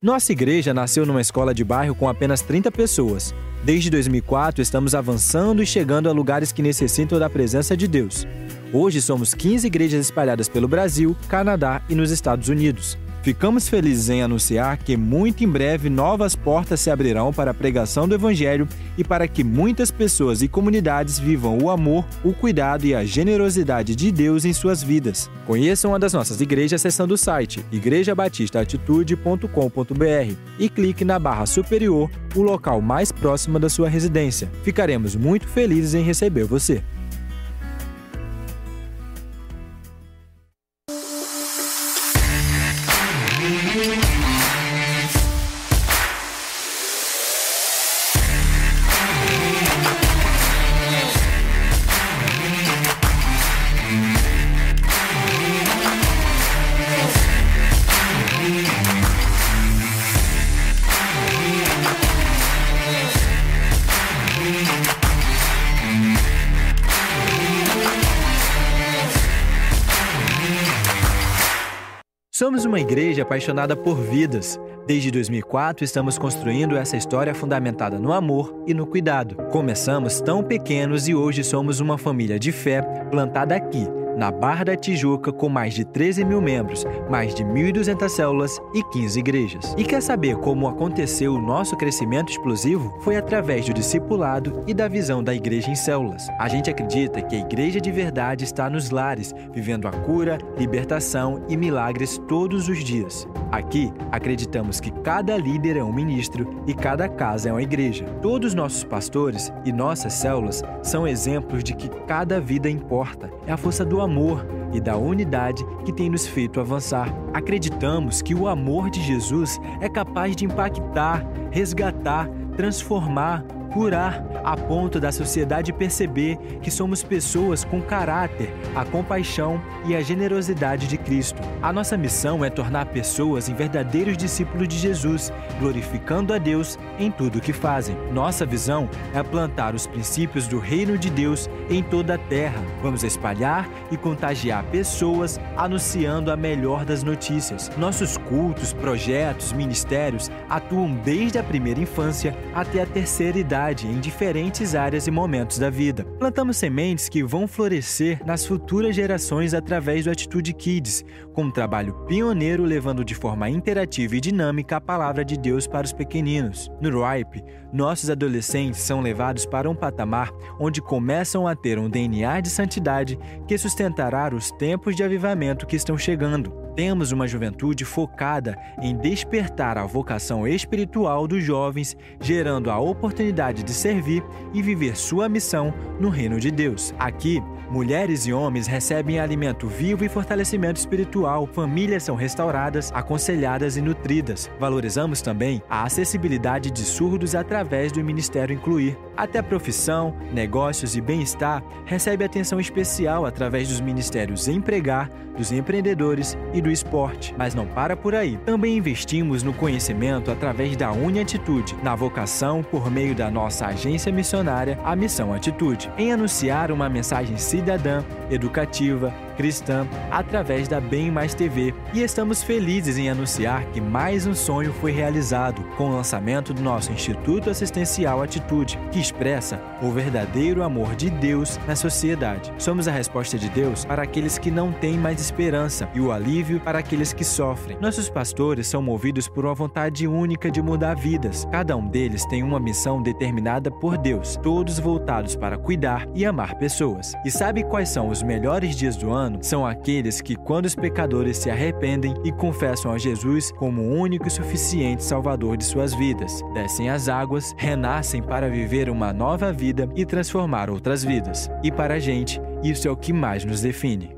Nossa igreja nasceu numa escola de bairro com apenas 30 pessoas. Desde 2004, estamos avançando e chegando a lugares que necessitam da presença de Deus. Hoje somos 15 igrejas espalhadas pelo Brasil, Canadá e nos Estados Unidos. Ficamos felizes em anunciar que muito em breve novas portas se abrirão para a pregação do Evangelho e para que muitas pessoas e comunidades vivam o amor, o cuidado e a generosidade de Deus em suas vidas. Conheça uma das nossas igrejas acessando o site igrejabatistaatitude.com.br e clique na barra superior, o local mais próximo da sua residência. Ficaremos muito felizes em receber você. Somos uma igreja apaixonada por vidas. Desde 2004, estamos construindo essa história fundamentada no amor e no cuidado. Começamos tão pequenos e hoje somos uma família de fé plantada aqui, na Barra da Tijuca, com mais de 13 mil membros, mais de 1.200 células e 15 igrejas. E quer saber como aconteceu o nosso crescimento explosivo? Foi através do discipulado e da visão da igreja em células. A gente acredita que a igreja de verdade está nos lares, vivendo a cura, libertação e milagres todos os dias. Aqui, acreditamos que cada líder é um ministro e cada casa é uma igreja. Todos nossos pastores e nossas células são exemplos de que cada vida importa. É a força do amor e da unidade que tem nos feito avançar. Acreditamos que o amor de Jesus é capaz de impactar, resgatar, transformar, curar, a ponto da sociedade perceber que somos pessoas com caráter, a compaixão e a generosidade de Cristo. A nossa missão é tornar pessoas em verdadeiros discípulos de Jesus, glorificando a Deus em tudo o que fazem. Nossa visão é plantar os princípios do reino de Deus em toda a terra. Vamos espalhar e contagiar pessoas anunciando a melhor das notícias. Nossos cultos, projetos, ministérios atuam desde a primeira infância até a terceira idade em diferentes áreas e momentos da vida. Plantamos sementes que vão florescer nas futuras gerações através do Atitude Kids, com um trabalho pioneiro levando de forma interativa e dinâmica a palavra de Deus para os pequeninos. No RIPE, nossos adolescentes são levados para um patamar onde começam a ter um DNA de santidade que sustentará os tempos de avivamento que estão chegando temos uma juventude focada em despertar a vocação espiritual dos jovens, gerando a oportunidade de servir e viver sua missão no reino de Deus. Aqui, mulheres e homens recebem alimento vivo e fortalecimento espiritual, famílias são restauradas, aconselhadas e nutridas. Valorizamos também a acessibilidade de surdos através do Ministério Incluir. Até profissão, negócios e bem-estar recebe atenção especial através dos ministérios Empregar, dos empreendedores e do esporte. Mas não para por aí. Também investimos no conhecimento através da Uniatitude, na vocação por meio da nossa agência missionária, a Missão Atitude, em anunciar uma mensagem cidadã, educativa, cristã através da Bem Mais TV e estamos felizes em anunciar que mais um sonho foi realizado com o lançamento do nosso Instituto Assistencial Atitude, que expressa o verdadeiro amor de Deus na sociedade. Somos a resposta de Deus para aqueles que não têm mais esperança e o alívio para aqueles que sofrem. Nossos pastores são movidos por uma vontade única de mudar vidas. Cada um deles tem uma missão determinada por Deus, todos voltados para cuidar e amar pessoas. E sabe quais são os melhores dias do ano? são aqueles que, quando os pecadores se arrependem e confessam a Jesus como o único e suficiente Salvador de suas vidas, descem as águas, renascem para viver uma nova vida e transformar outras vidas. E para a gente, isso é o que mais nos define.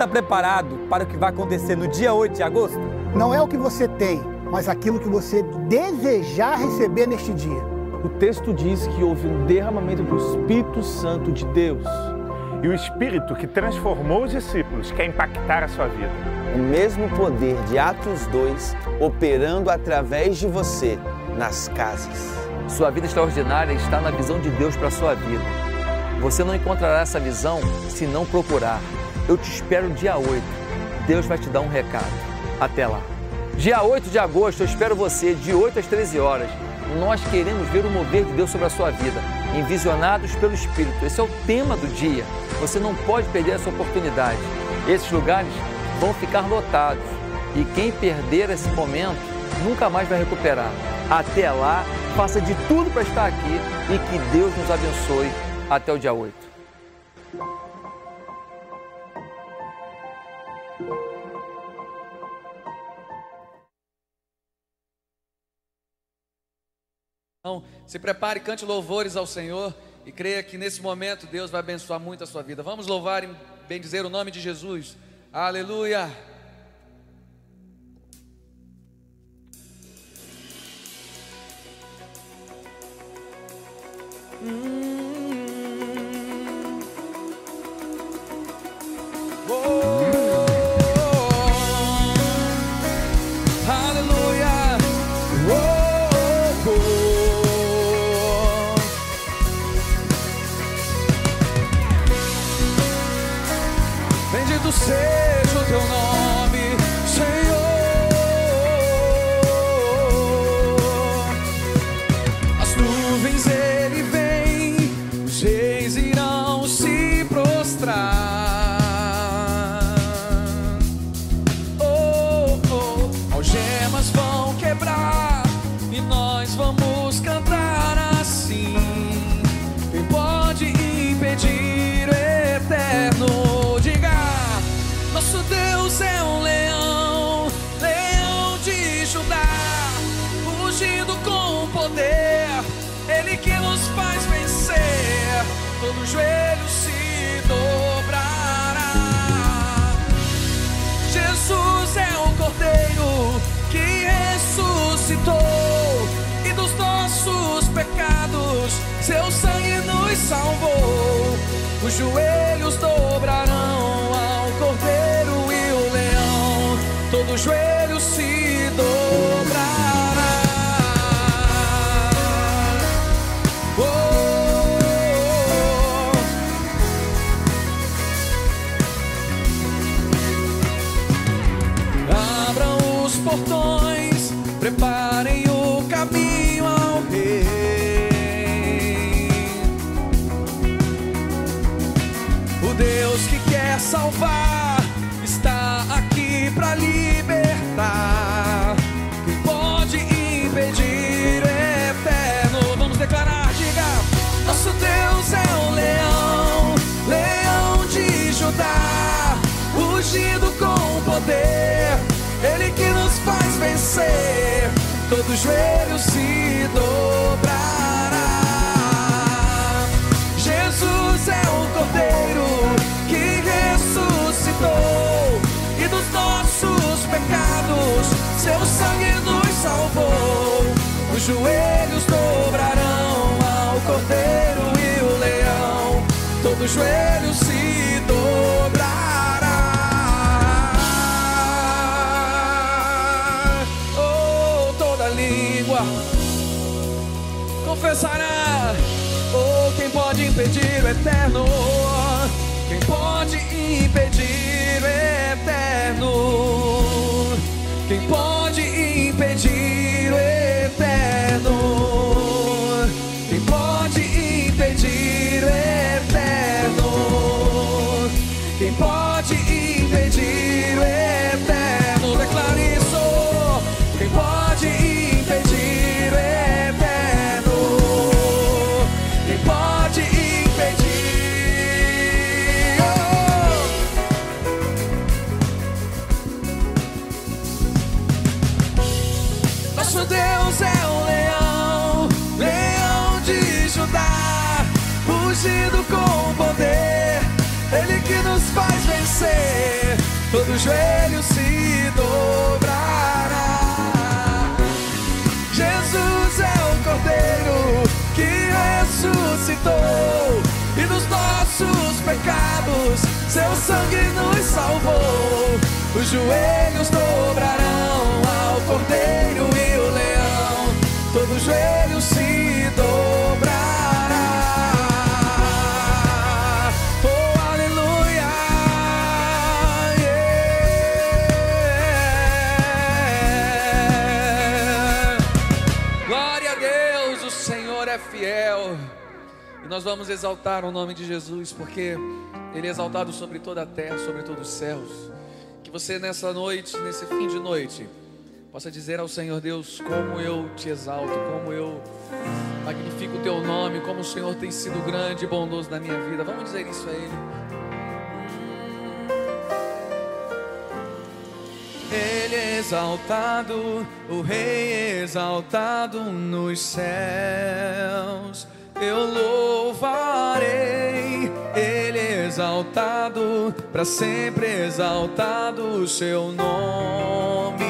Está preparado para o que vai acontecer no dia 8 de agosto? Não é o que você tem, mas aquilo que você desejar receber neste dia. O texto diz que houve um derramamento do Espírito Santo de Deus. E o Espírito que transformou os discípulos quer impactar a sua vida. O mesmo poder de Atos 2 operando através de você nas casas. Sua vida extraordinária está na visão de Deus para a sua vida. Você não encontrará essa visão se não procurar. Eu te espero dia 8. Deus vai te dar um recado. Até lá. Dia 8 de agosto, eu espero você de 8 às 13 horas. Nós queremos ver o mover de Deus sobre a sua vida, envisionados pelo Espírito. Esse é o tema do dia. Você não pode perder essa oportunidade. Esses lugares vão ficar lotados e quem perder esse momento nunca mais vai recuperar. Até lá, faça de tudo para estar aqui e que Deus nos abençoe até o dia 8. Então, se prepare, cante louvores ao Senhor e creia que nesse momento Deus vai abençoar muito a sua vida. Vamos louvar e bendizer o nome de Jesus. Aleluia. Aleluia. Seu sangue nos salvou. Os joelhos dobrarão salvar está aqui para libertar. Quem pode impedir o eterno? Vamos declarar, diga: Nosso Deus é um leão, leão de Judá, ungido com poder. Ele que nos faz vencer, todo joelho se dobrará. Pecados seu sangue nos salvou. Os joelhos dobrarão ao Cordeiro e o leão, todo joelho se dobrará. Oh, toda língua confessará. Oh, quem pode impedir o eterno? Quem pode impedir o eterno? 给我 ungido com poder. Ele que nos faz vencer, todo joelho se dobrará. Jesus é o Cordeiro que ressuscitou e dos nossos pecados seu sangue nos salvou. Os joelhos dobrarão ao Cordeiro nós vamos exaltar o nome de Jesus, porque Ele é exaltado sobre toda a terra, sobre todos os céus. Que você nessa noite, nesse fim de noite, possa dizer ao Senhor Deus como eu te exalto, como eu magnifico o teu nome, como o Senhor tem sido grande e bondoso na minha vida. Vamos dizer isso a Ele. Ele é exaltado, o Rei é exaltado nos céus. Eu louvarei, Ele é exaltado, para sempre exaltado o seu nome.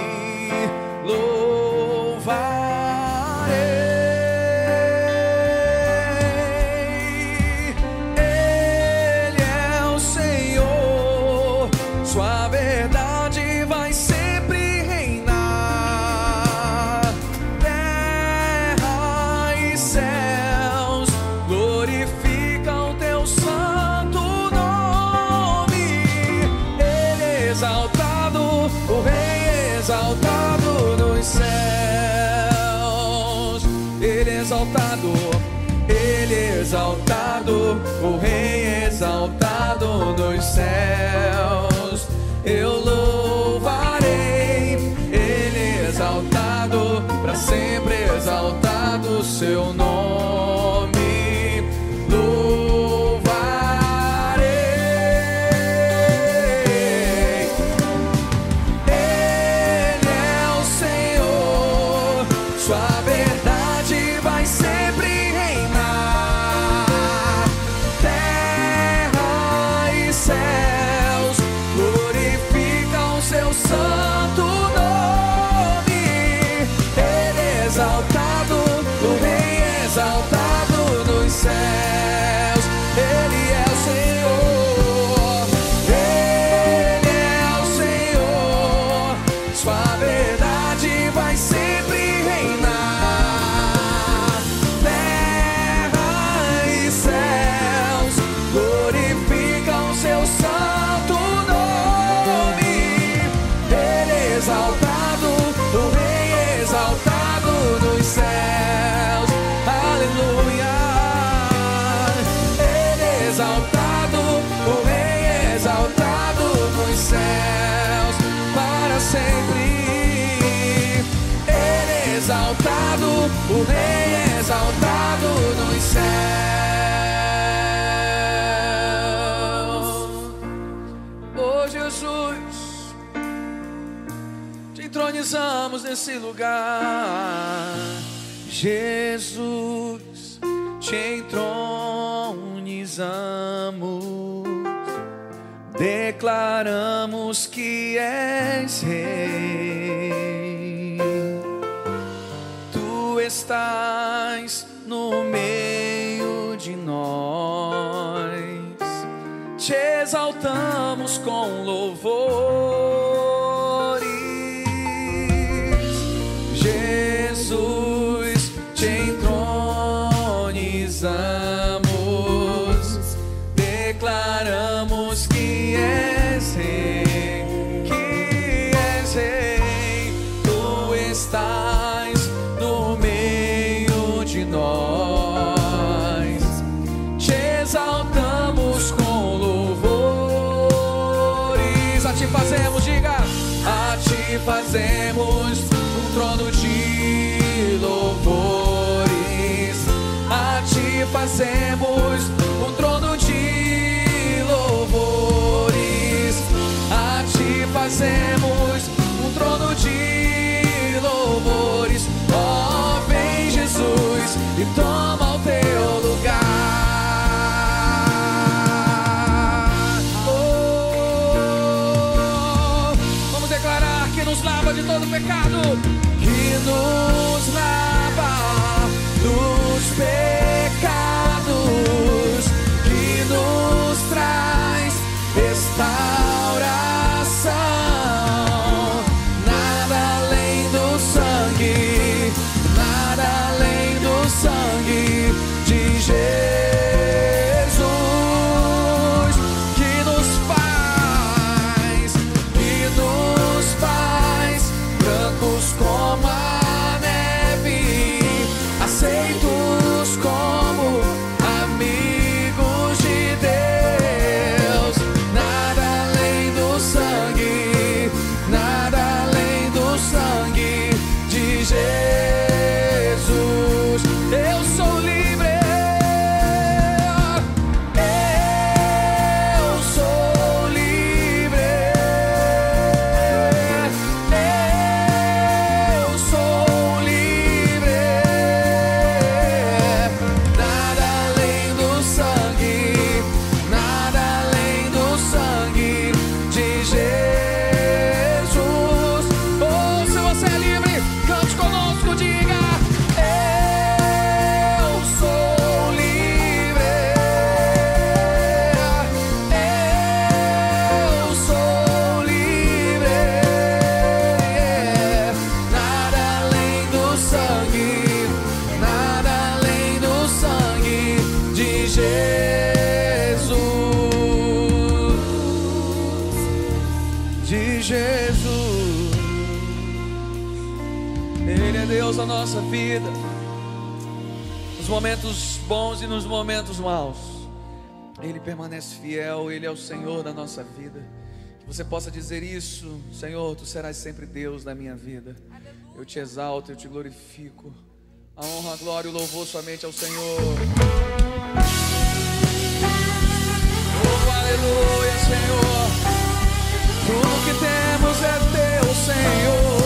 Louvarei. Exaltado, o Rei exaltado nos céus. Eu louvarei, Ele exaltado, para sempre exaltado o seu nome. Nesse lugar. Jesus, te entronizamos, declaramos que és rei. Tu estás no meio de nós, te exaltamos com louvores. Estás no meio de nós, te exaltamos com louvores, a ti fazemos, diga, a ti fazemos um trono de louvores, a ti fazemos um trono de louvores, a ti fazemos todo pecado que nos lava dos pecados. nossa vida, nos momentos bons e nos momentos maus. Ele permanece fiel, Ele é o Senhor da nossa vida. Que você possa dizer isso, Senhor, Tu serás sempre Deus da minha vida. Eu te exalto, eu te glorifico. A honra, a glória e o louvor somente ao Senhor. Oh, aleluia, Senhor. Tudo que temos é Teu, Senhor.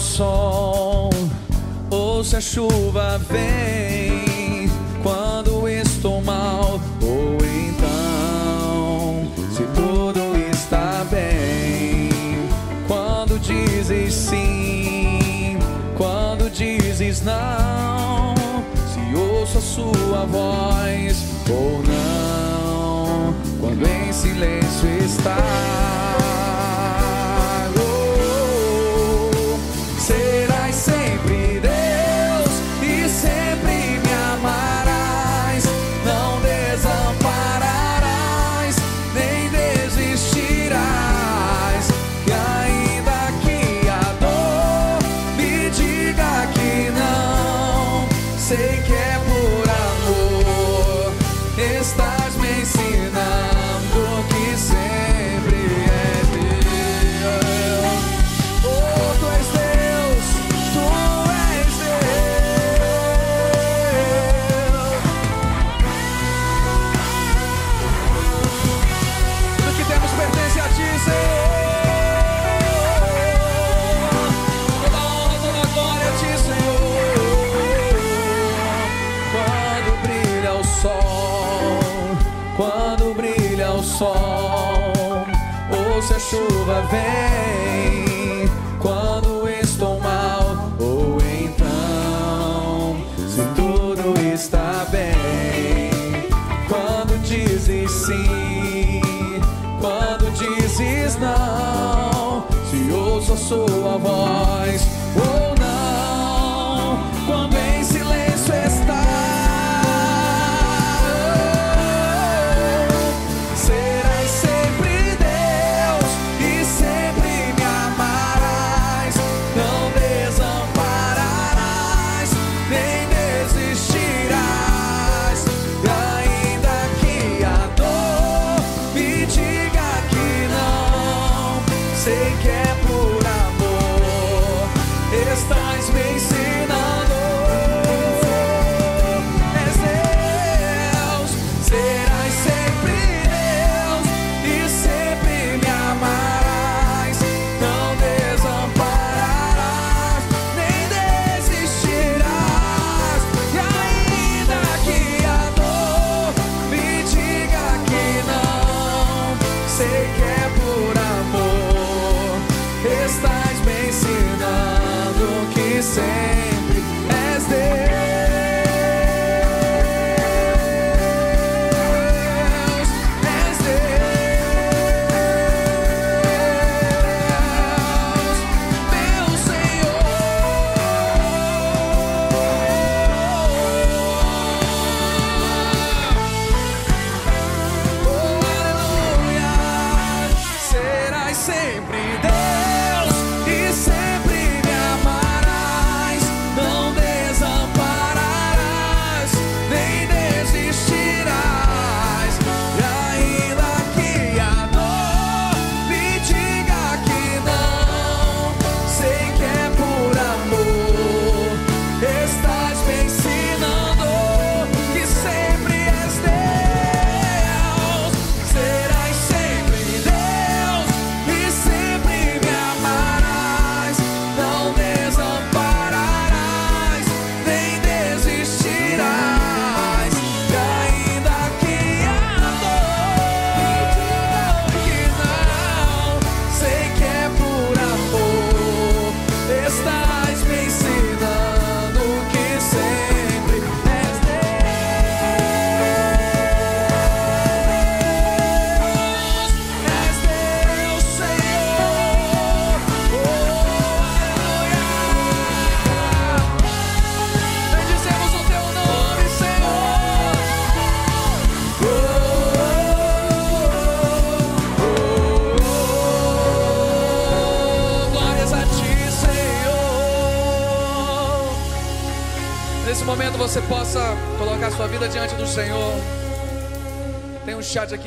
o sol. Ou se a chuva vem quando estou mal ou então se tudo está bem. Quando dizes sim quando dizes não se ouço a sua voz ou não quando em silêncio está.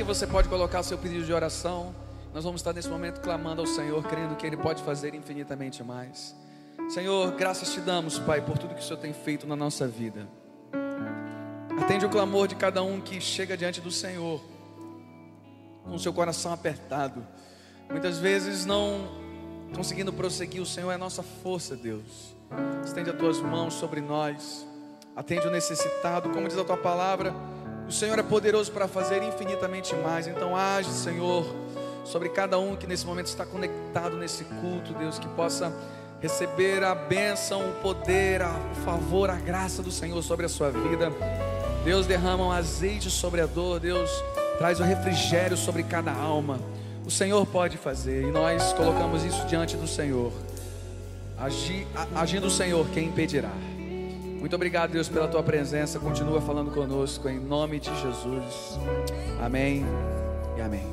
Aqui, você pode colocar seu pedido de oração. Nós vamos estar nesse momento clamando ao Senhor, crendo que Ele pode fazer infinitamente mais. Senhor, graças te damos, Pai, por tudo que o Senhor tem feito na nossa vida. Atende o clamor de cada um que chega diante do Senhor, com seu coração apertado, muitas vezes não conseguindo prosseguir. O Senhor é a nossa força, Deus. Estende as tuas mãos sobre nós, atende o necessitado, como diz a tua palavra. O Senhor é poderoso para fazer infinitamente mais. Então, age, Senhor, sobre cada um que nesse momento está conectado nesse culto, Deus, que possa receber a bênção, o poder, o favor, a graça do Senhor sobre a sua vida. Deus derrama um azeite sobre a dor, Deus traz o refrigério sobre cada alma. O Senhor pode fazer e nós colocamos isso diante do Senhor. Agi- agindo o Senhor, quem impedirá? Muito obrigado, Deus, pela tua presença. Continua falando conosco em nome de Jesus. Amém e amém.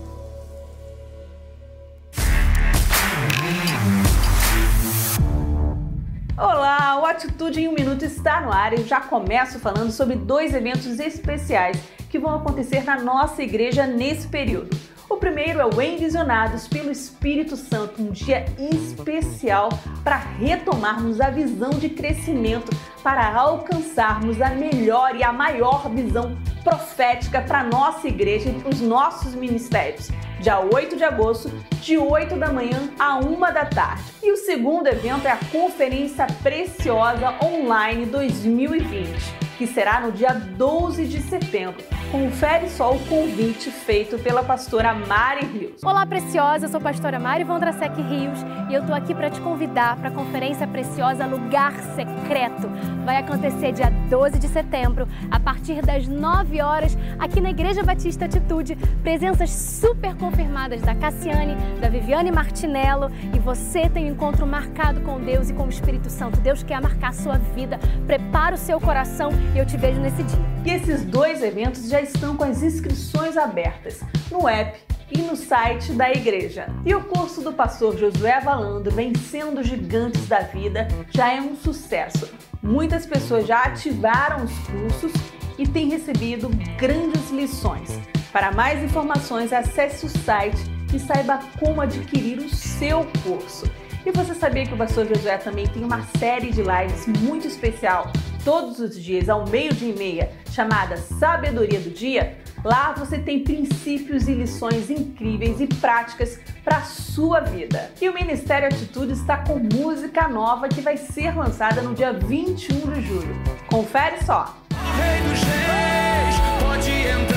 Olá, o Atitude em um Minuto está no ar e já começo falando sobre dois eventos especiais que vão acontecer na nossa igreja nesse período. O primeiro é o Envisionados pelo Espírito Santo, um dia especial para retomarmos a visão de crescimento, para alcançarmos a melhor e a maior visão profética para nossa igreja e para os nossos ministérios. Dia 8 de agosto, de 8 da manhã a 1 da tarde. E o segundo evento é a Conferência Preciosa Online 2020 que será no dia 12 de setembro. Confere só o convite feito pela pastora Mari Rios. Olá, Preciosa, eu sou a pastora Mari Vondrasek Rios e eu tô aqui para te convidar para a Conferência Preciosa Lugar Secreto. Vai acontecer dia 12 de setembro, a partir das 9 horas, aqui na Igreja Batista Atitude. Presenças super confirmadas da Cassiane, da Viviane Martinello e você tem um encontro marcado com Deus e com o Espírito Santo. Deus quer marcar a sua vida. Prepara o seu coração e eu te vejo nesse dia. E esses dois eventos já estão com as inscrições abertas no app e no site da igreja. E o curso do pastor Josué Avalando, Vencendo Gigantes da Vida, já é um sucesso. Muitas pessoas já ativaram os cursos e têm recebido grandes lições. Para mais informações, acesse o site e saiba como adquirir o seu curso. E você sabia que o Pastor Josué também tem uma série de lives muito especial todos os dias ao meio-dia e meia, chamada Sabedoria do Dia? Lá você tem princípios e lições incríveis e práticas para a sua vida. E o Ministério Atitude está com música nova que vai ser lançada no dia 21 de julho. Confere só! Rei dos reis, pode entrar.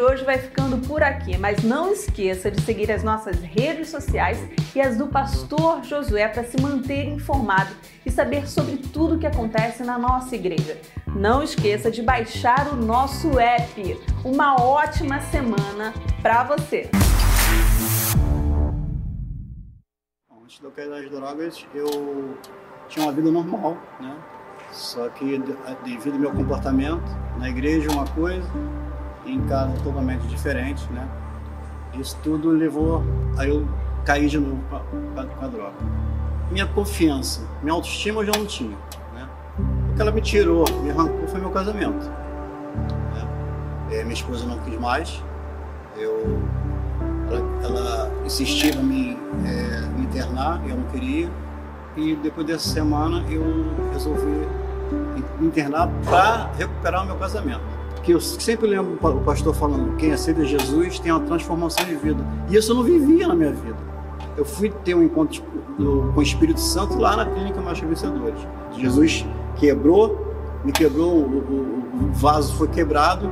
De hoje vai ficando por aqui, mas não esqueça de seguir as nossas redes sociais e as do pastor Josué para se manter informado e saber sobre tudo o que acontece na nossa igreja. Não esqueça de baixar o nosso app. Uma ótima semana para você. Antes de eu cair das drogas, eu tinha uma vida normal, né? Só que devido ao meu comportamento, na igreja uma coisa, em casa totalmente diferente, né? Isso tudo levou a eu cair de novo com a, droga. Minha confiança, minha autoestima eu já não tinha, né? O que ela me tirou, me arrancou foi meu casamento. Né? É, minha esposa não quis mais, eu, ela, ela insistia em me, é, me internar, eu não queria. E depois dessa semana eu resolvi internar para recuperar o meu casamento que eu sempre lembro o pastor falando, quem aceita Jesus tem uma transformação de vida. E isso eu não vivia na minha vida. Eu fui ter um encontro com o Espírito Santo lá na clínica Marcha Vencedores. Jesus quebrou, me quebrou, o, vaso foi quebrado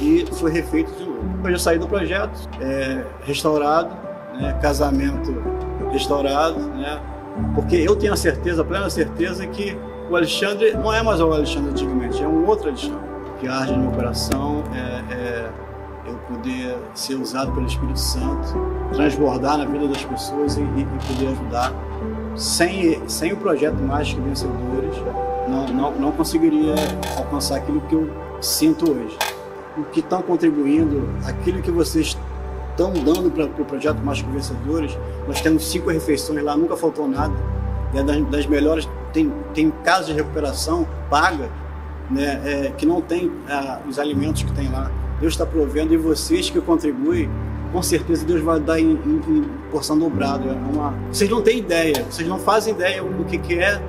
e foi refeito de novo. Eu já saí do projeto, é, restaurado, né, casamento restaurado, né, porque eu tenho a certeza, a plena certeza que o Alexandre não é mais o Alexandre antigamente, é um outro Alexandre que arde no meu coração é, é, eu poder ser usado pelo Espírito Santo, transbordar na vida das pessoas e, e poder ajudar. Sem, sem o projeto Mágico Vencedores, não, não, não conseguiria alcançar aquilo que eu sinto hoje. O que estão contribuindo, aquilo que vocês estão dando para o pro projeto Mágico Vencedores, nós temos cinco refeições lá, nunca faltou nada. É das, das melhores, tem, tem casos de recuperação paga né, é, que não tem os alimentos que tem lá. Deus está provendo e vocês que contribuem, com certeza Deus vai dar em, em, em porção dobrada. É uma... Vocês não têm ideia, vocês não fazem ideia o que, que é,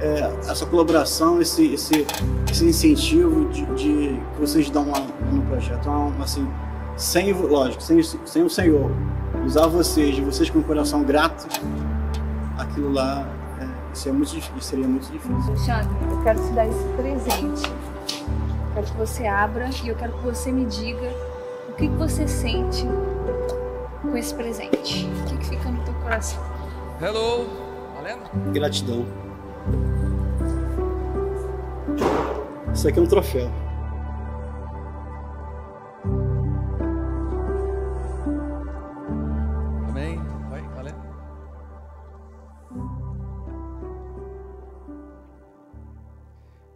é essa colaboração, esse, esse, esse incentivo de, de, que vocês dão no projeto. Então, assim, sem, lógico, sem, sem o Senhor usar vocês, de vocês com o coração grato, aquilo lá isso, é muito, isso seria muito difícil. Alexandre, eu quero te dar esse presente. quero que você abra e eu quero que você me diga o que, que você sente com esse presente. O que, que fica no teu coração? Hello, valendo? Gratidão. Isso aqui é um troféu.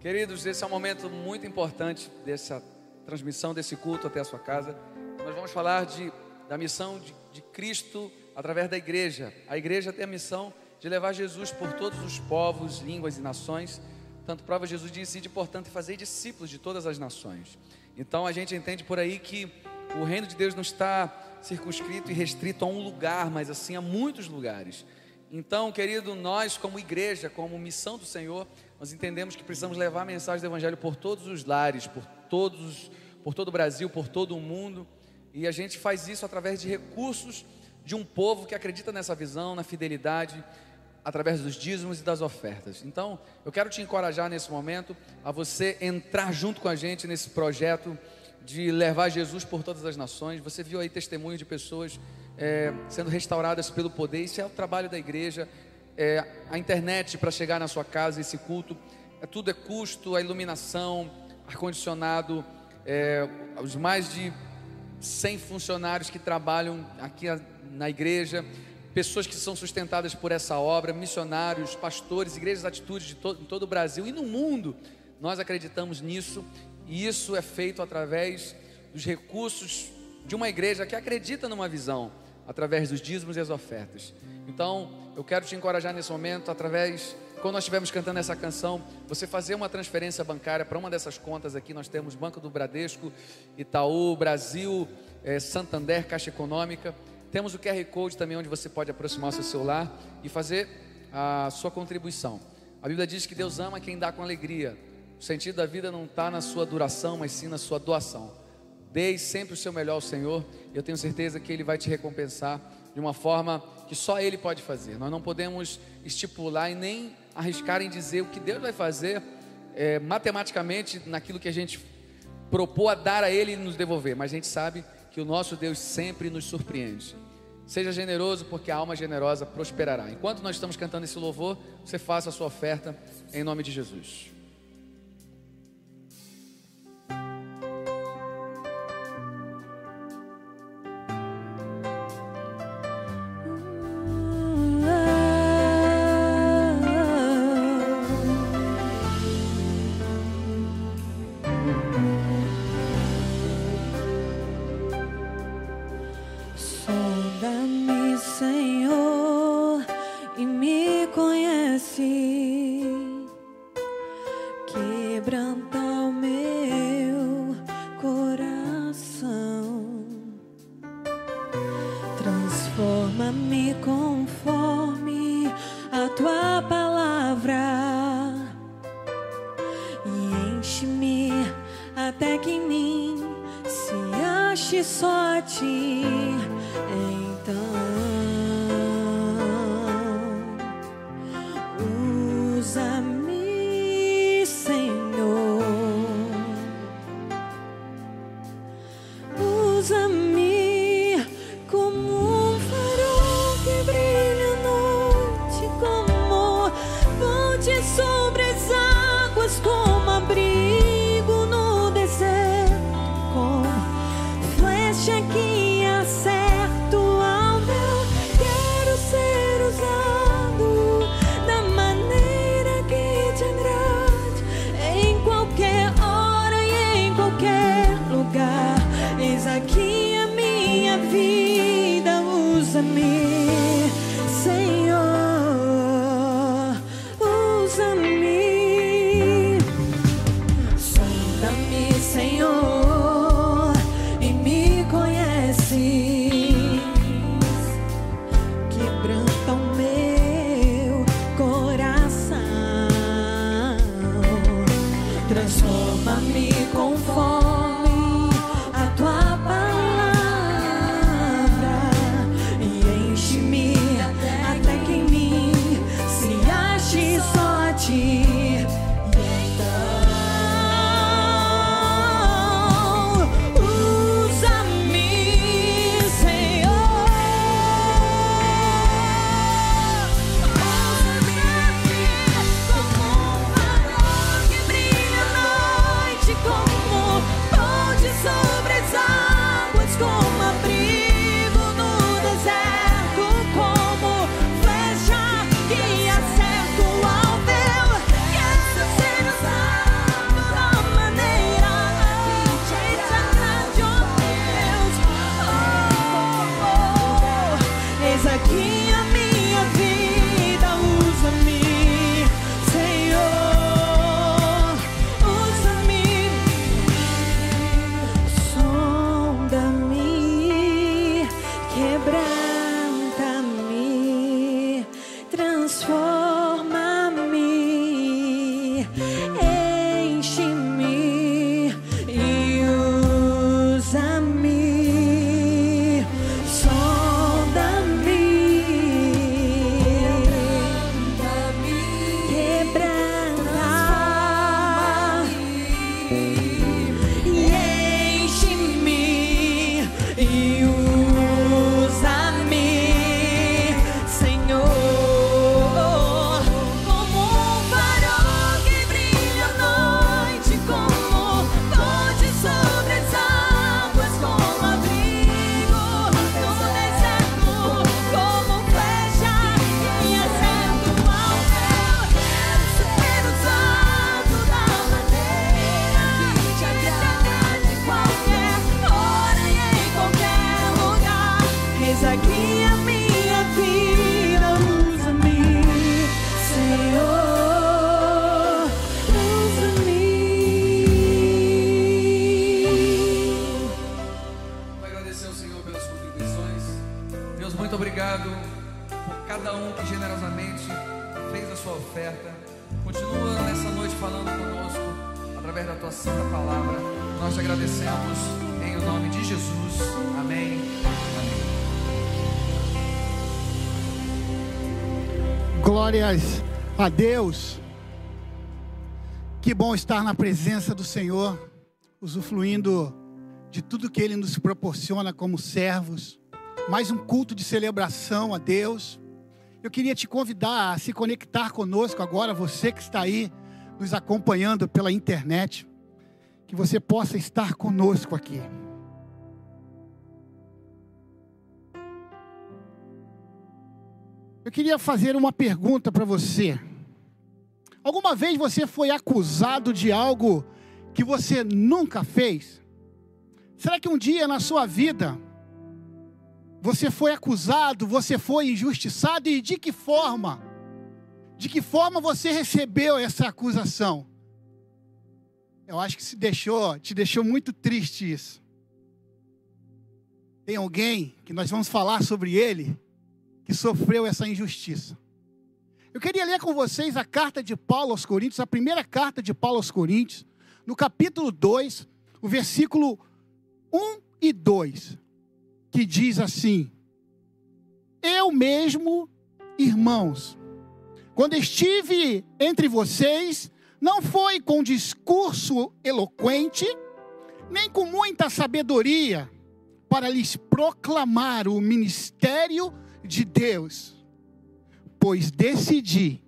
Queridos, esse é um momento muito importante dessa transmissão desse culto até a sua casa. Nós vamos falar de, da missão de, de Cristo através da igreja. A igreja tem a missão de levar Jesus por todos os povos, línguas e nações. Tanto prova Jesus disse, de portanto, fazer discípulos de todas as nações. Então a gente entende por aí que o reino de Deus não está circunscrito e restrito a um lugar, mas assim a muitos lugares. Então, querido, nós como igreja, como missão do Senhor, nós entendemos que precisamos levar a mensagem do Evangelho por todos os lares, por todos, por todo o Brasil, por todo o mundo. E a gente faz isso através de recursos de um povo que acredita nessa visão, na fidelidade, através dos dízimos e das ofertas. Então, eu quero te encorajar nesse momento a você entrar junto com a gente nesse projeto de levar Jesus por todas as nações. Você viu aí testemunho de pessoas é, sendo restauradas pelo poder. Isso é o trabalho da igreja, é, a internet para chegar na sua casa, esse culto, é, tudo é custo, a iluminação, ar-condicionado, é, os mais de 100 funcionários que trabalham aqui na igreja, pessoas que são sustentadas por essa obra, missionários, pastores, igrejas atitudes de todo, o Brasil e no mundo. Nós acreditamos nisso e isso é feito através dos recursos de uma igreja que acredita numa visão, através dos dízimos e as ofertas. Então, eu quero te encorajar nesse momento, através, quando nós estivermos cantando essa canção, você fazer uma transferência bancária para uma dessas contas aqui. Nós temos Banco do Bradesco, Itaú, Brasil, é, Santander, Caixa Econômica. Temos o QR Code também, onde você pode aproximar o seu celular e fazer a sua contribuição. A Bíblia diz que Deus ama quem dá com alegria. O sentido da vida não está na sua duração, mas sim na sua doação. Dê sempre o seu melhor ao Senhor, eu tenho certeza que Ele vai te recompensar de uma forma que só Ele pode fazer. Nós não podemos estipular e nem arriscar em dizer o que Deus vai fazer é, matematicamente naquilo que a gente propor a dar a Ele e nos devolver, mas a gente sabe que o nosso Deus sempre nos surpreende. Seja generoso, porque a alma generosa prosperará. Enquanto nós estamos cantando esse louvor, você faça a sua oferta em nome de Jesus. Glórias a Deus. Que bom estar na presença do Senhor. usufruindo de tudo que Ele nos proporciona como servos, mais um culto de celebração a Deus. Eu queria te convidar a se conectar conosco agora, você que está aí nos acompanhando pela internet, que você possa estar conosco aqui. Eu queria fazer uma pergunta para você. Alguma vez você foi acusado de algo que você nunca fez? Será que um dia na sua vida você foi acusado, você foi injustiçado e de que forma? De que forma você recebeu essa acusação? Eu acho que se deixou, te deixou muito triste isso. Tem alguém que nós vamos falar sobre ele que sofreu essa injustiça. Eu queria ler com vocês a carta de Paulo aos Coríntios, a primeira carta de Paulo aos Coríntios, no capítulo 2, o versículo 1 e 2, que diz assim: Eu mesmo, irmãos, quando estive entre vocês, não foi com discurso eloquente, nem com muita sabedoria, para lhes proclamar o ministério de Deus, pois decidi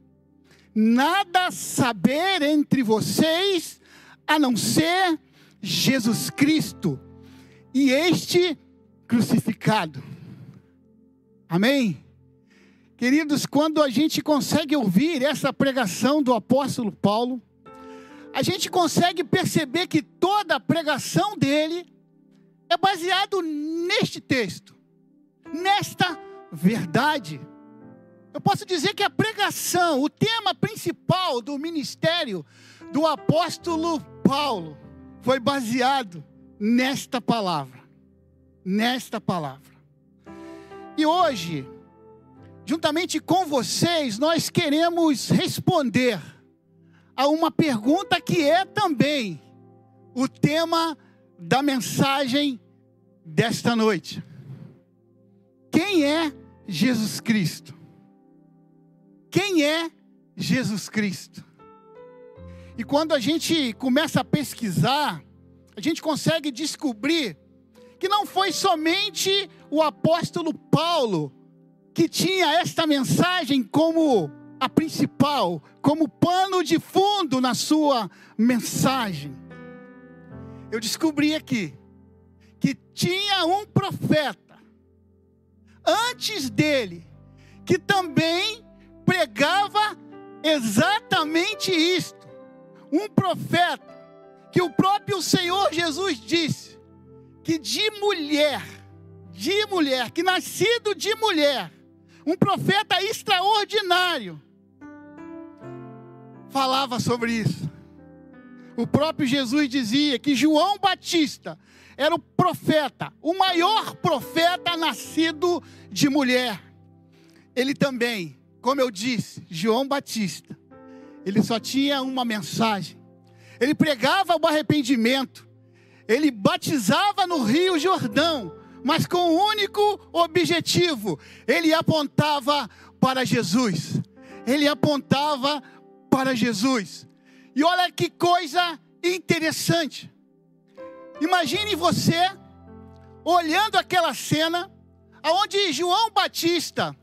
nada saber entre vocês a não ser Jesus Cristo e este crucificado. Amém? Queridos, quando a gente consegue ouvir essa pregação do apóstolo Paulo, a gente consegue perceber que toda a pregação dele é baseado neste texto, nesta verdade. Eu posso dizer que a pregação, o tema principal do ministério do apóstolo Paulo, foi baseado nesta palavra. Nesta palavra. E hoje, juntamente com vocês, nós queremos responder a uma pergunta que é também o tema da mensagem desta noite. Quem é Jesus Cristo? Quem é Jesus Cristo? E quando a gente começa a pesquisar, a gente consegue descobrir que não foi somente o apóstolo Paulo que tinha esta mensagem como a principal, como pano de fundo na sua mensagem. Eu descobri aqui que tinha um profeta antes dele que também pregava exatamente isto. Um profeta que o próprio Senhor Jesus disse que de mulher, de mulher, que nascido de mulher, um profeta extraordinário, falava sobre isso. O próprio Jesus dizia que João Batista era o profeta, o maior profeta nascido de mulher. Ele também, como eu disse, João Batista, ele só tinha uma mensagem. Ele pregava o arrependimento. Ele batizava no Rio Jordão, mas com um único objetivo: ele apontava para Jesus. Ele apontava para Jesus. E olha que coisa interessante. Imagine você olhando aquela cena aonde João Batista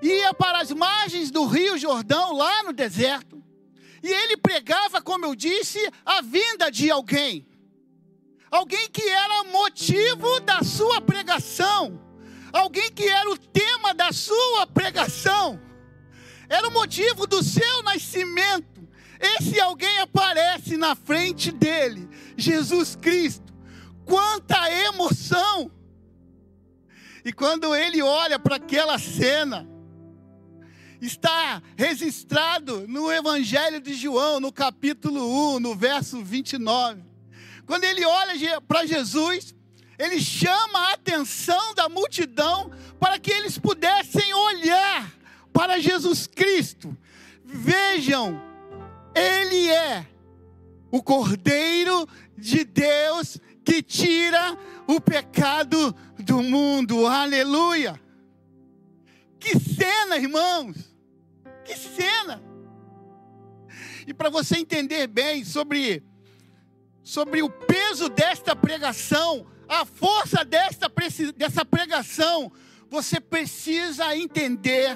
ia para as margens do Rio Jordão, lá no deserto, e ele pregava, como eu disse, a vinda de alguém. Alguém que era motivo da sua pregação. Alguém que era o tema da sua pregação. Era o motivo do seu nascimento. Esse alguém aparece na frente dele, Jesus Cristo. Quanta emoção! E quando ele olha para aquela cena, está registrado no Evangelho de João, no capítulo 1, no verso 29. Quando ele olha para Jesus, ele chama a atenção da multidão para que eles pudessem olhar para Jesus Cristo. Vejam, ele é o Cordeiro de Deus que tira o pecado do mundo. Aleluia! Que cena, irmãos! Que cena! E para você entender bem sobre sobre o peso desta pregação, a força desta, dessa pregação, você precisa entender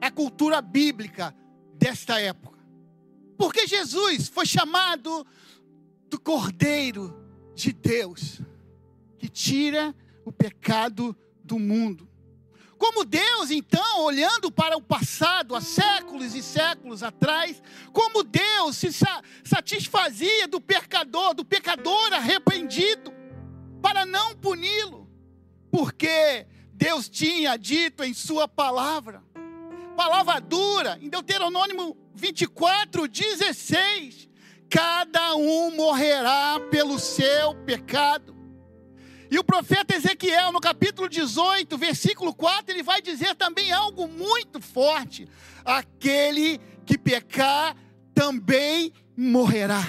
a cultura bíblica desta época. Porque Jesus foi chamado do Cordeiro de Deus, que tira o pecado do mundo. Como Deus, então, olhando para o passado, há séculos e séculos atrás, como Deus se sa- satisfazia do pecador, do pecador arrependido, para não puni-lo, porque Deus tinha dito em Sua palavra, palavra dura, em Deuteronômio 24, 16: cada um morrerá pelo seu pecado. E o profeta Ezequiel, no capítulo 18, versículo 4, ele vai dizer também algo muito forte: aquele que pecar também morrerá.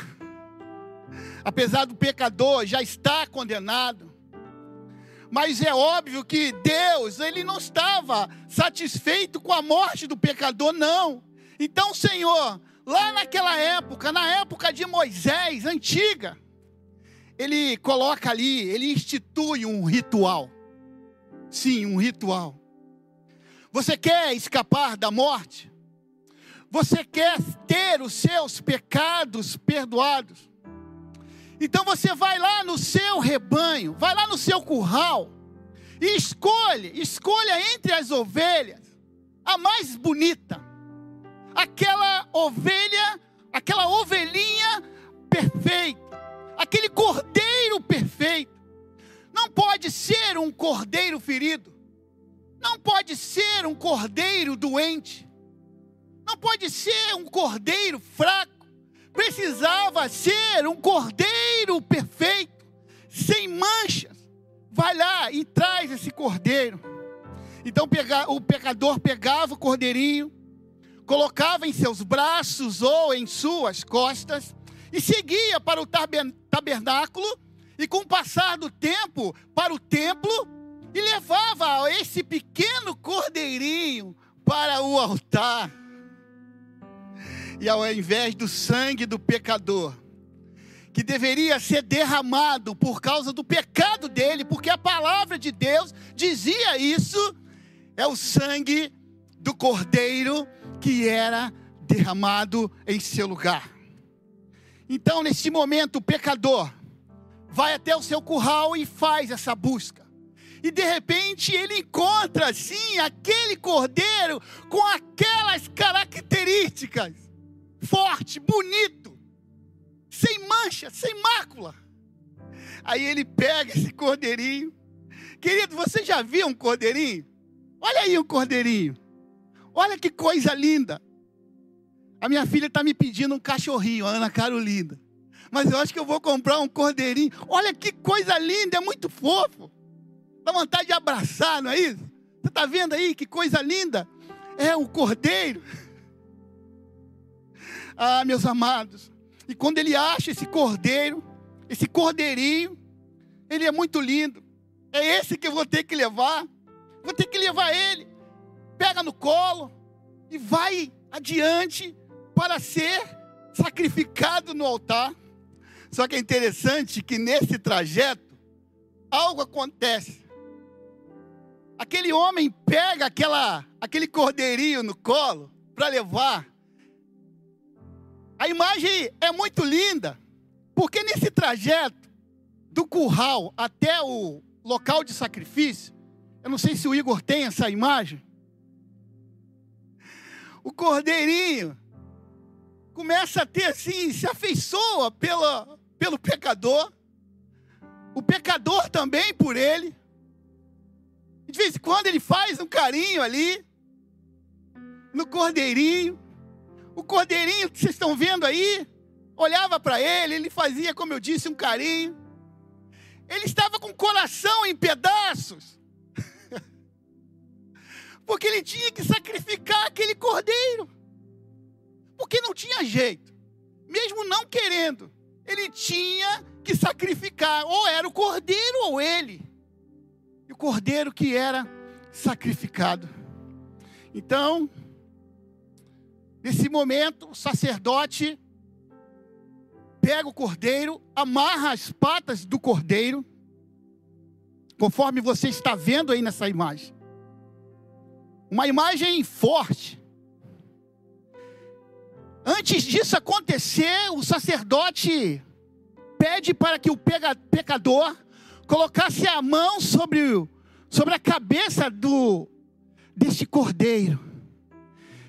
Apesar do pecador já estar condenado, mas é óbvio que Deus, ele não estava satisfeito com a morte do pecador, não. Então, Senhor, lá naquela época, na época de Moisés, antiga, ele coloca ali, ele institui um ritual. Sim, um ritual. Você quer escapar da morte? Você quer ter os seus pecados perdoados? Então você vai lá no seu rebanho, vai lá no seu curral e escolhe, escolha entre as ovelhas a mais bonita. Aquela ovelha, aquela ovelhinha perfeita aquele cordeiro perfeito. Não pode ser um cordeiro ferido. Não pode ser um cordeiro doente. Não pode ser um cordeiro fraco. Precisava ser um cordeiro perfeito, sem manchas. Vai lá e traz esse cordeiro. Então o pecador pegava o cordeirinho, colocava em seus braços ou em suas costas e seguia para o taber- tabernáculo e com o passar do tempo para o templo e levava esse pequeno cordeirinho para o altar. E ao invés do sangue do pecador, que deveria ser derramado por causa do pecado dele, porque a palavra de Deus dizia isso, é o sangue do cordeiro que era derramado em seu lugar. Então, neste momento, o pecador vai até o seu curral e faz essa busca. E de repente ele encontra assim aquele cordeiro com aquelas características: forte, bonito, sem mancha, sem mácula. Aí ele pega esse cordeirinho. Querido, você já viu um cordeirinho? Olha aí um cordeirinho. Olha que coisa linda. A minha filha está me pedindo um cachorrinho, Ana Carolina. Mas eu acho que eu vou comprar um cordeirinho. Olha que coisa linda, é muito fofo. Dá vontade de abraçar, não é isso? Você está vendo aí que coisa linda? É o cordeiro. Ah, meus amados. E quando ele acha esse cordeiro, esse cordeirinho, ele é muito lindo. É esse que eu vou ter que levar. Vou ter que levar ele. Pega no colo e vai adiante para ser sacrificado no altar. Só que é interessante que nesse trajeto algo acontece. Aquele homem pega aquela, aquele cordeirinho no colo para levar. A imagem é muito linda, porque nesse trajeto do curral até o local de sacrifício, eu não sei se o Igor tem essa imagem. O cordeirinho começa a ter assim, se afeiçoa pela, pelo pecador, o pecador também por ele. De vez em quando ele faz um carinho ali, no cordeirinho. O cordeirinho que vocês estão vendo aí, olhava para ele, ele fazia, como eu disse, um carinho. Ele estava com o coração em pedaços. Porque ele tinha que sacrificar aquele cordeiro. Porque não tinha jeito. Mesmo não querendo, ele tinha que sacrificar. Ou era o cordeiro ou ele. E o cordeiro que era sacrificado. Então, nesse momento, o sacerdote pega o cordeiro, amarra as patas do cordeiro, conforme você está vendo aí nessa imagem. Uma imagem forte. Antes disso acontecer, o sacerdote pede para que o pecador colocasse a mão sobre, sobre a cabeça do deste cordeiro.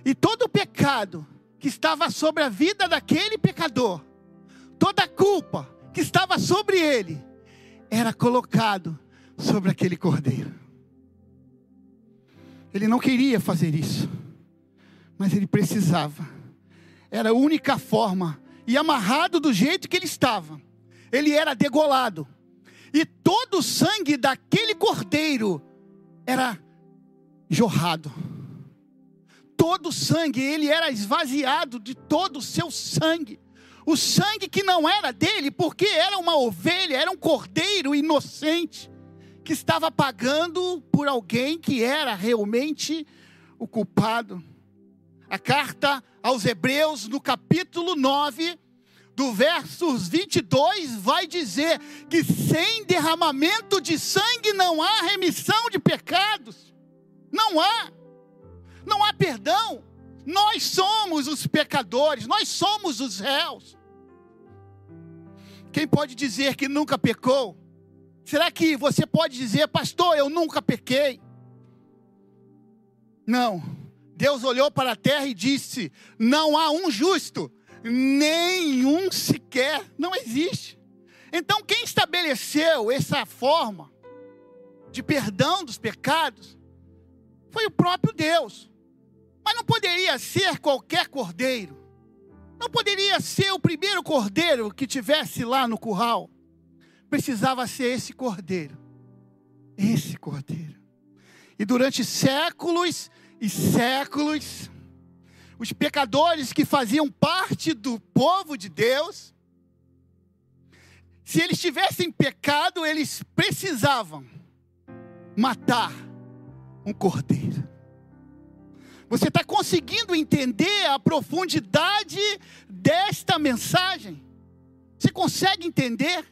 E todo o pecado que estava sobre a vida daquele pecador, toda a culpa que estava sobre ele, era colocado sobre aquele cordeiro. Ele não queria fazer isso, mas ele precisava. Era a única forma. E amarrado do jeito que ele estava, ele era degolado. E todo o sangue daquele cordeiro era jorrado. Todo o sangue, ele era esvaziado de todo o seu sangue. O sangue que não era dele, porque era uma ovelha, era um cordeiro inocente que estava pagando por alguém que era realmente o culpado. A carta aos Hebreus, no capítulo 9, do versos 22, vai dizer que sem derramamento de sangue não há remissão de pecados. Não há. Não há perdão. Nós somos os pecadores, nós somos os réus. Quem pode dizer que nunca pecou? Será que você pode dizer, pastor, eu nunca pequei? Não. Deus olhou para a terra e disse: não há um justo, nenhum sequer, não existe. Então, quem estabeleceu essa forma de perdão dos pecados foi o próprio Deus. Mas não poderia ser qualquer cordeiro. Não poderia ser o primeiro cordeiro que tivesse lá no curral. Precisava ser esse cordeiro. Esse cordeiro. E durante séculos e séculos, os pecadores que faziam parte do povo de Deus, se eles tivessem pecado, eles precisavam matar um cordeiro. Você está conseguindo entender a profundidade desta mensagem? Você consegue entender?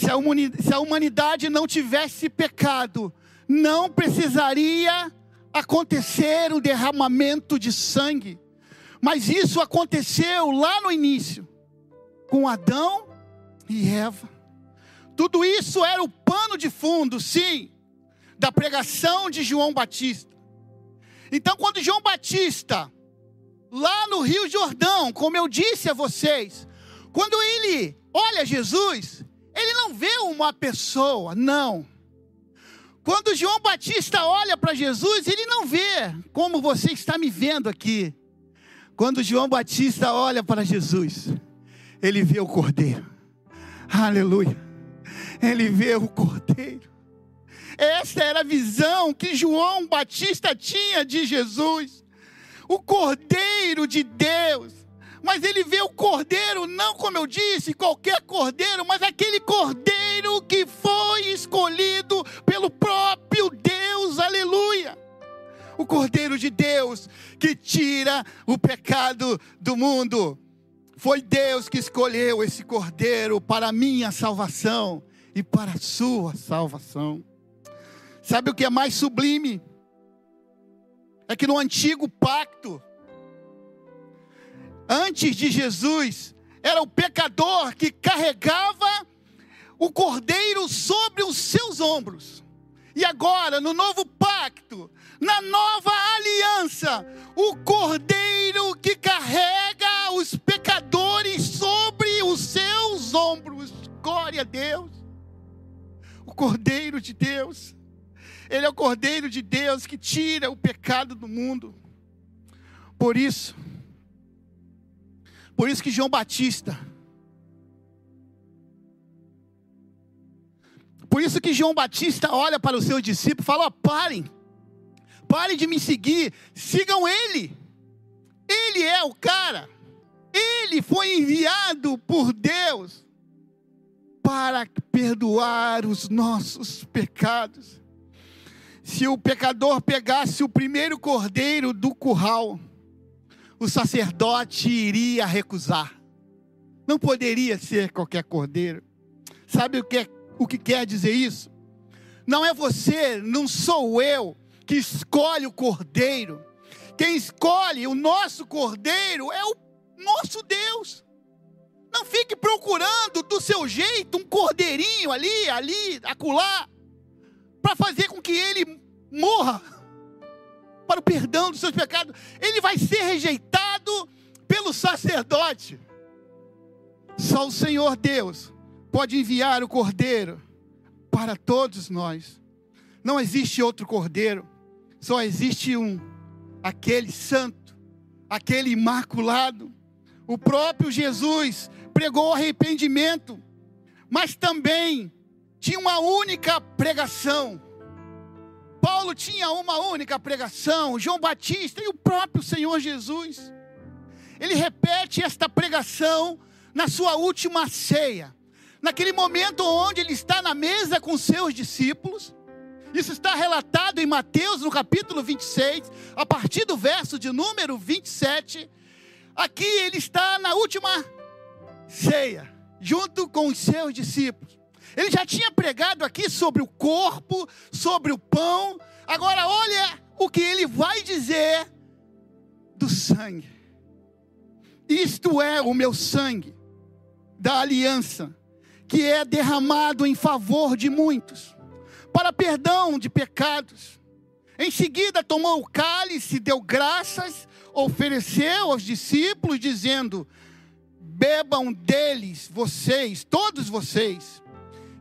Se a, humanidade não tivesse pecado, não precisaria acontecer o derramamento de sangue. Mas isso aconteceu lá no início, com Adão e Eva. Tudo isso era o pano de fundo, sim, da pregação de João Batista. Então, quando João Batista, lá no Rio Jordão, como eu disse a vocês, quando ele olha Jesus, ele não vê uma pessoa, não. Quando João Batista olha para Jesus, ele não vê como você está me vendo aqui. Quando João Batista olha para Jesus, ele vê o Cordeiro. Aleluia. Ele vê o Cordeiro. Esta era a visão que João Batista tinha de Jesus. O Cordeiro de Deus. Mas ele vê o cordeiro, não como eu disse, qualquer cordeiro, mas aquele cordeiro que foi escolhido pelo próprio Deus, aleluia. O cordeiro de Deus que tira o pecado do mundo. Foi Deus que escolheu esse cordeiro para a minha salvação e para a sua salvação. Sabe o que é mais sublime? É que no antigo pacto, antes de Jesus, era o pecador que carregava o cordeiro sobre os seus ombros. E agora, no novo pacto, na nova aliança, o cordeiro que carrega os pecadores sobre os seus ombros. Glória a Deus. O cordeiro de Deus. Ele é o cordeiro de Deus que tira o pecado do mundo. Por isso, por isso que João Batista, por isso que João Batista olha para os seus discípulos e fala: ó, parem, parem de me seguir, sigam ele. Ele é o cara. Ele foi enviado por Deus para perdoar os nossos pecados. Se o pecador pegasse o primeiro cordeiro do curral, o sacerdote iria recusar. Não poderia ser qualquer cordeiro. Sabe o que, é- o que quer dizer isso? Não é você, não sou eu que escolhe o cordeiro. Quem escolhe o nosso cordeiro é o nosso Deus. Não fique procurando do seu jeito um cordeirinho ali, ali, acolá, para fazer com que ele morra para o perdão dos seus pecados. Ele vai ser rejeitado pelo sacerdote. Só o Senhor Deus pode enviar o cordeiro para todos nós. Não existe outro cordeiro, só existe um, aquele santo, aquele imaculado. O próprio Jesus pregou arrependimento, mas também tinha uma única pregação. Paulo tinha uma única pregação, João Batista e o próprio Senhor Jesus. Ele repete esta pregação na sua última ceia, naquele momento onde ele está na mesa com seus discípulos. Isso está relatado em Mateus, no capítulo 26, a partir do verso de número 27. Aqui ele está na última ceia, junto com os seus discípulos. Ele já tinha pregado aqui sobre o corpo, sobre o pão. Agora, olha o que ele vai dizer do sangue. Isto é o meu sangue da aliança, que é derramado em favor de muitos, para perdão de pecados. Em seguida, tomou o cálice, deu graças, ofereceu aos discípulos, dizendo: Bebam deles, vocês, todos vocês.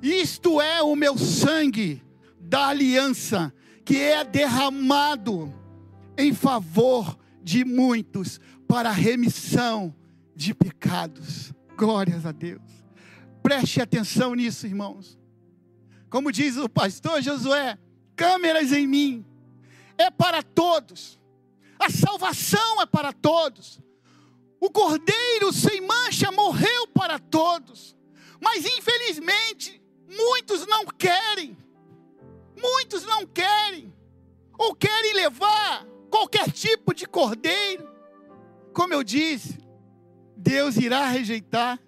Isto é o meu sangue da aliança, que é derramado em favor de muitos para a remissão de pecados. Glórias a Deus. Preste atenção nisso, irmãos. Como diz o pastor Josué, câmeras em mim. É para todos. A salvação é para todos. O cordeiro sem mancha morreu para todos. Mas infelizmente, muitos não querem. Muitos não querem. Ou querem levar qualquer tipo de cordeiro. Como eu disse, Deus irá rejeitar.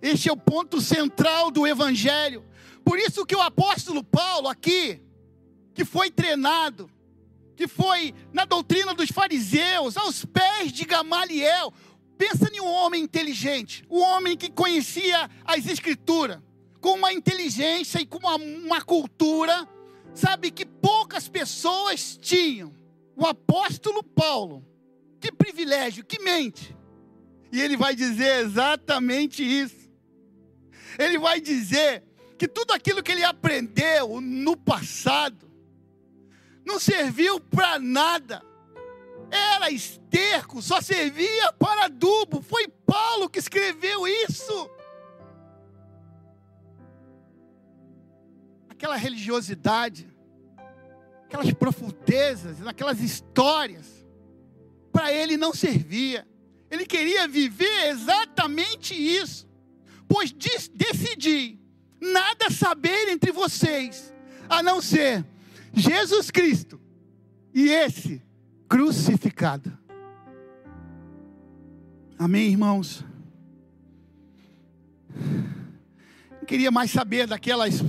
Este é o ponto central do evangelho. Por isso que o apóstolo Paulo aqui, que foi treinado, que foi na doutrina dos fariseus, aos pés de Gamaliel, pensa em um homem inteligente, um homem que conhecia as escrituras, com uma inteligência e com uma, uma cultura, sabe, que poucas pessoas tinham. O apóstolo Paulo, que privilégio, que mente. E ele vai dizer exatamente isso. Ele vai dizer que tudo aquilo que ele aprendeu no passado não serviu para nada. Era esterco, só servia para adubo. Foi Paulo que escreveu isso. Aquela religiosidade, aquelas profundezas, aquelas histórias, para ele não servia. Ele queria viver exatamente isso. Pois dis- decidi nada saber entre vocês, a não ser Jesus Cristo e esse crucificado. Amém, irmãos? Não queria mais saber daquelas,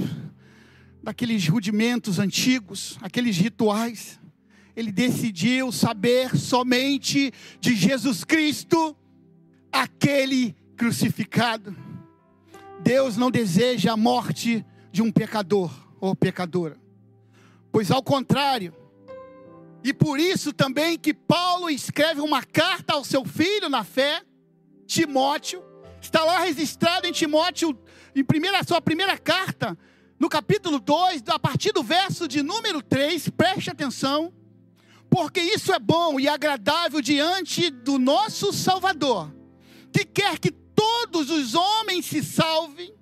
daqueles rudimentos antigos, aqueles rituais. Ele decidiu saber somente de Jesus Cristo, aquele crucificado. Deus não deseja a morte de um pecador ou pecadora, pois ao contrário, e por isso também que Paulo escreve uma carta ao seu filho na fé, Timóteo, está lá registrado em Timóteo, em primeira, sua primeira carta, no capítulo 2, a partir do verso de número 3, preste atenção, porque isso é bom e agradável diante do nosso Salvador, que quer que todos os homens se salvem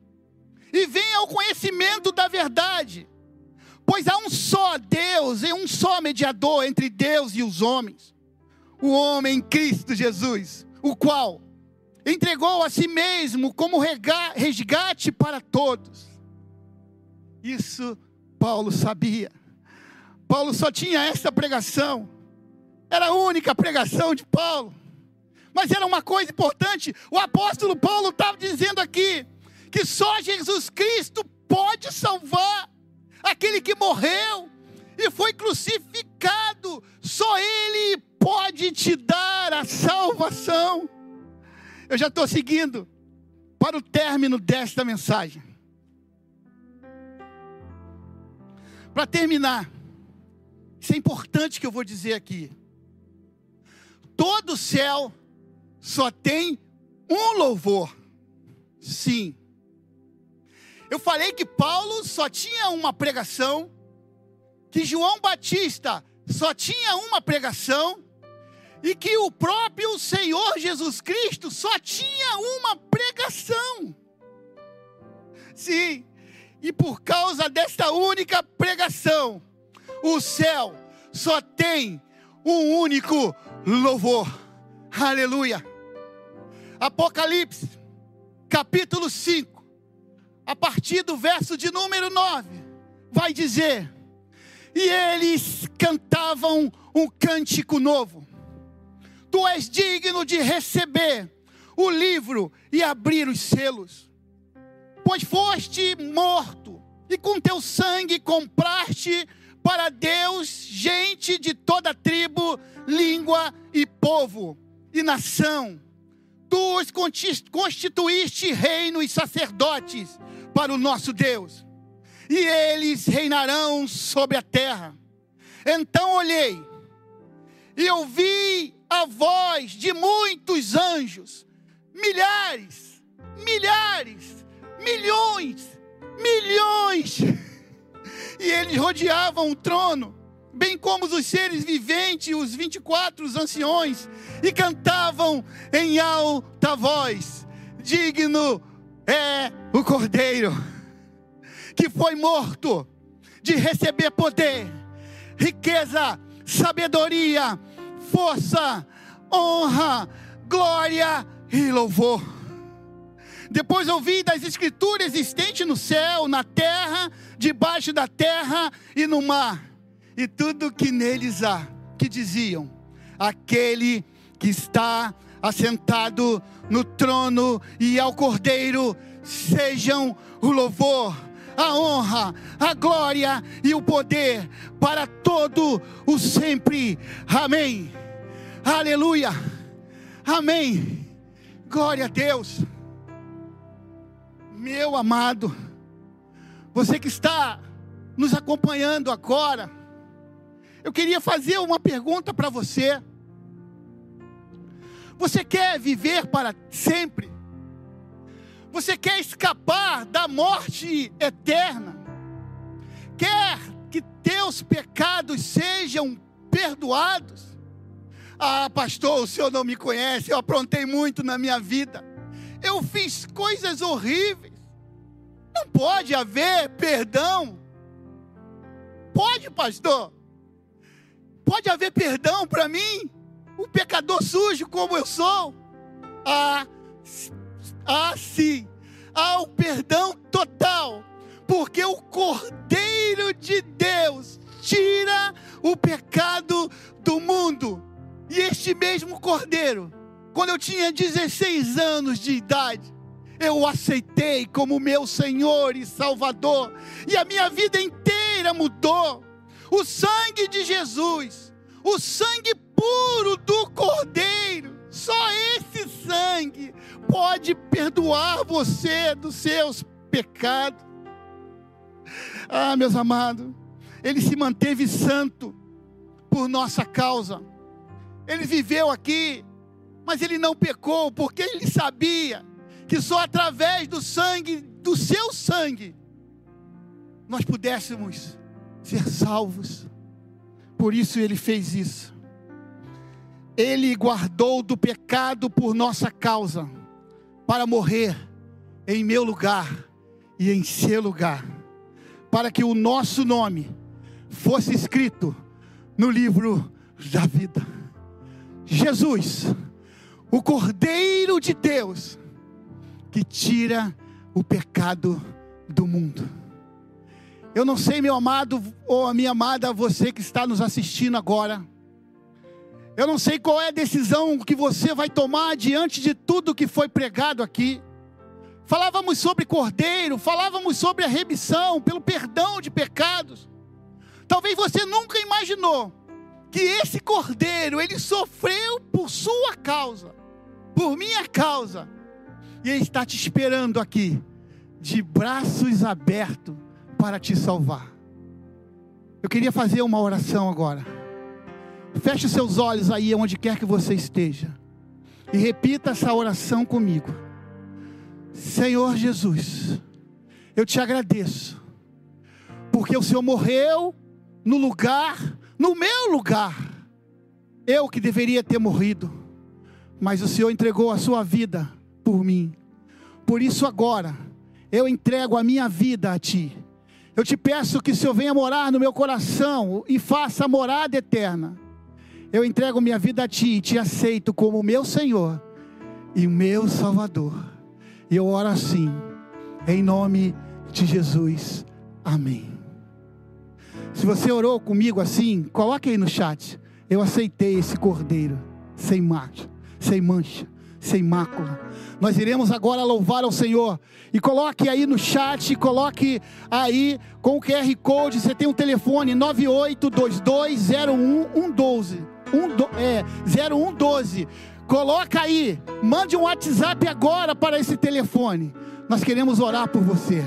e venham ao conhecimento da verdade. Pois há um só Deus e um só mediador entre Deus e os homens, o homem Cristo Jesus, o qual entregou a si mesmo como resgate para todos. Isso Paulo sabia. Paulo só tinha essa pregação, era a única pregação de Paulo. Mas era uma coisa importante. O apóstolo Paulo estava dizendo aqui que só Jesus Cristo pode salvar aquele que morreu e foi crucificado. Só Ele pode te dar a salvação. Eu já estou seguindo para o término desta mensagem. Para terminar, isso é importante que eu vou dizer aqui. Todo céu só tem um louvor. Sim. Eu falei que Paulo só tinha uma pregação, que João Batista só tinha uma pregação, e que o próprio Senhor Jesus Cristo só tinha uma pregação. Sim, e por causa desta única pregação, o céu só tem um único louvor. Aleluia. Apocalipse, capítulo 5, a partir do verso de número 9, vai dizer: E eles cantavam um cântico novo. Tu és digno de receber o livro e abrir os selos, pois foste morto, e com teu sangue compraste para Deus gente de toda tribo, língua e povo e nação. Tu os constituíste reino e sacerdotes para o nosso Deus, e eles reinarão sobre a terra. Então olhei e ouvi a voz de muitos anjos, milhares, milhares, milhões, milhões, e eles rodeavam o trono, bem como os seres viventes, os 24 os anciões, e cantavam em alta voz: Digno é o Cordeiro que foi morto de receber poder, riqueza, sabedoria, força, honra, glória e louvor. Depois ouvi das escrituras existentes no céu, na terra, debaixo da terra e no mar, e tudo que neles há, que diziam: aquele que está assentado no trono e ao cordeiro, sejam o louvor, a honra, a glória e o poder para todo o sempre. Amém. Aleluia. Amém. Glória a Deus. Meu amado, você que está nos acompanhando agora, eu queria fazer uma pergunta para você. Você quer viver para sempre? Você quer escapar da morte eterna? Quer que teus pecados sejam perdoados? Ah, pastor, o senhor não me conhece, eu aprontei muito na minha vida. Eu fiz coisas horríveis. Pode haver perdão. Pode, pastor? Pode haver perdão para mim? Um pecador sujo como eu sou? Ah, ah, sim. Há o perdão total. Porque o Cordeiro de Deus tira o pecado do mundo. E este mesmo Cordeiro, quando eu tinha 16 anos de idade, eu o aceitei como meu Senhor e Salvador, e a minha vida inteira mudou. O sangue de Jesus, o sangue puro do Cordeiro, só esse sangue pode perdoar você dos seus pecados. Ah, meus amados, ele se manteve santo por nossa causa. Ele viveu aqui, mas ele não pecou, porque ele sabia que só através do sangue, do seu sangue, nós pudéssemos ser salvos. Por isso ele fez isso. Ele guardou do pecado por nossa causa, para morrer em meu lugar e em seu lugar, para que o nosso nome fosse escrito no livro da vida. Jesus, o Cordeiro de Deus, que tira o pecado do mundo. Eu não sei, meu amado ou a minha amada, você que está nos assistindo agora. Eu não sei qual é a decisão que você vai tomar diante de tudo que foi pregado aqui. Falávamos sobre cordeiro, falávamos sobre a remissão, pelo perdão de pecados. Talvez você nunca imaginou que esse cordeiro, ele sofreu por sua causa, por minha causa. E ele está te esperando aqui, de braços abertos, para te salvar. Eu queria fazer uma oração agora. Feche seus olhos aí onde quer que você esteja. E repita essa oração comigo. Senhor Jesus, eu te agradeço, porque o Senhor morreu no lugar, no meu lugar. Eu que deveria ter morrido, mas o Senhor entregou a sua vida por mim. Por isso agora, eu entrego a minha vida a Ti. Eu te peço que o Senhor venha morar no meu coração e faça a morada eterna. Eu entrego minha vida a Ti e te aceito como meu Senhor e meu Salvador. E eu oro assim, em nome de Jesus. Amém. Se você orou comigo assim, coloque aí no chat. Eu aceitei esse cordeiro, sem mancha, sem mancha, sem mácula. Nós iremos agora louvar ao Senhor. E coloque aí no chat, coloque aí com o QR Code. Você tem um telefone 98220112. Um, do, é, 0112. Coloca aí, mande um WhatsApp agora para esse telefone. Nós queremos orar por você.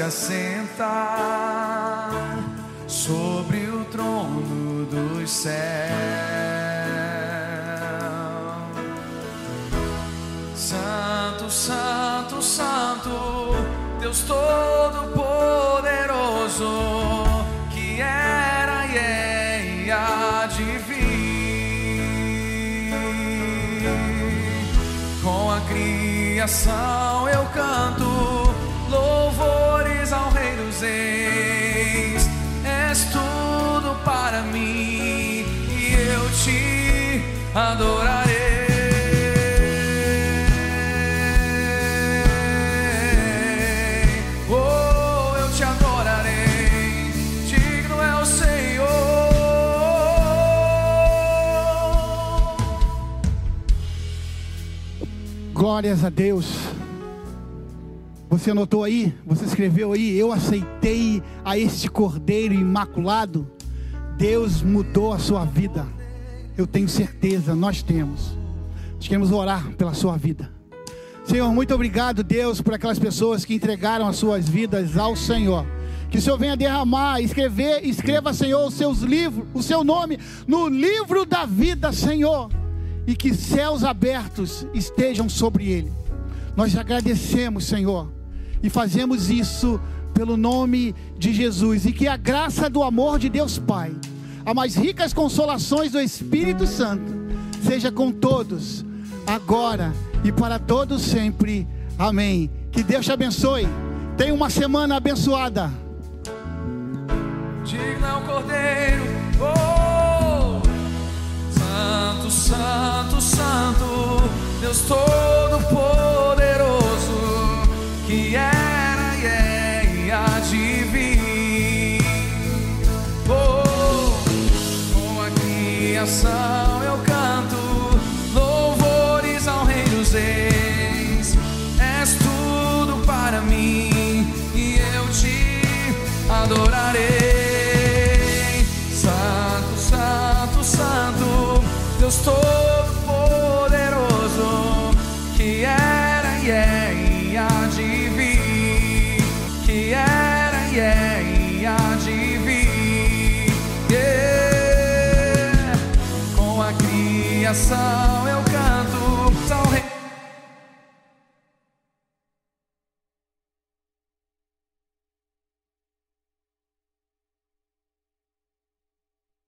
Se assenta sobre Senhor. Glórias a Deus. Você anotou aí? Você escreveu aí? Eu aceitei a este cordeiro imaculado. Deus mudou a sua vida. Eu tenho certeza, nós temos. Nós queremos orar pela sua vida. Senhor, muito obrigado, Deus, por aquelas pessoas que entregaram as suas vidas ao Senhor. Que o Senhor venha derramar, escrever, escreva, Senhor, os seus livros, o seu nome no livro da vida, Senhor. E que céus abertos estejam sobre ele. Nós agradecemos, Senhor, e fazemos isso pelo nome de Jesus. E que a graça do amor de Deus Pai, a mais ricas consolações do Espírito Santo, seja com todos, agora e para todos sempre. Amém. Que Deus te abençoe. Tenha uma semana abençoada. Digno é o Cordeiro. Oh! Santo, Santo, Santo, Deus Todo-Poderoso, que era criação eu canto louvores ao Rei dos Reis. És tudo para mim e eu te adorarei. Santo, Santo, Santo, Deus Todo-Poderoso, vir.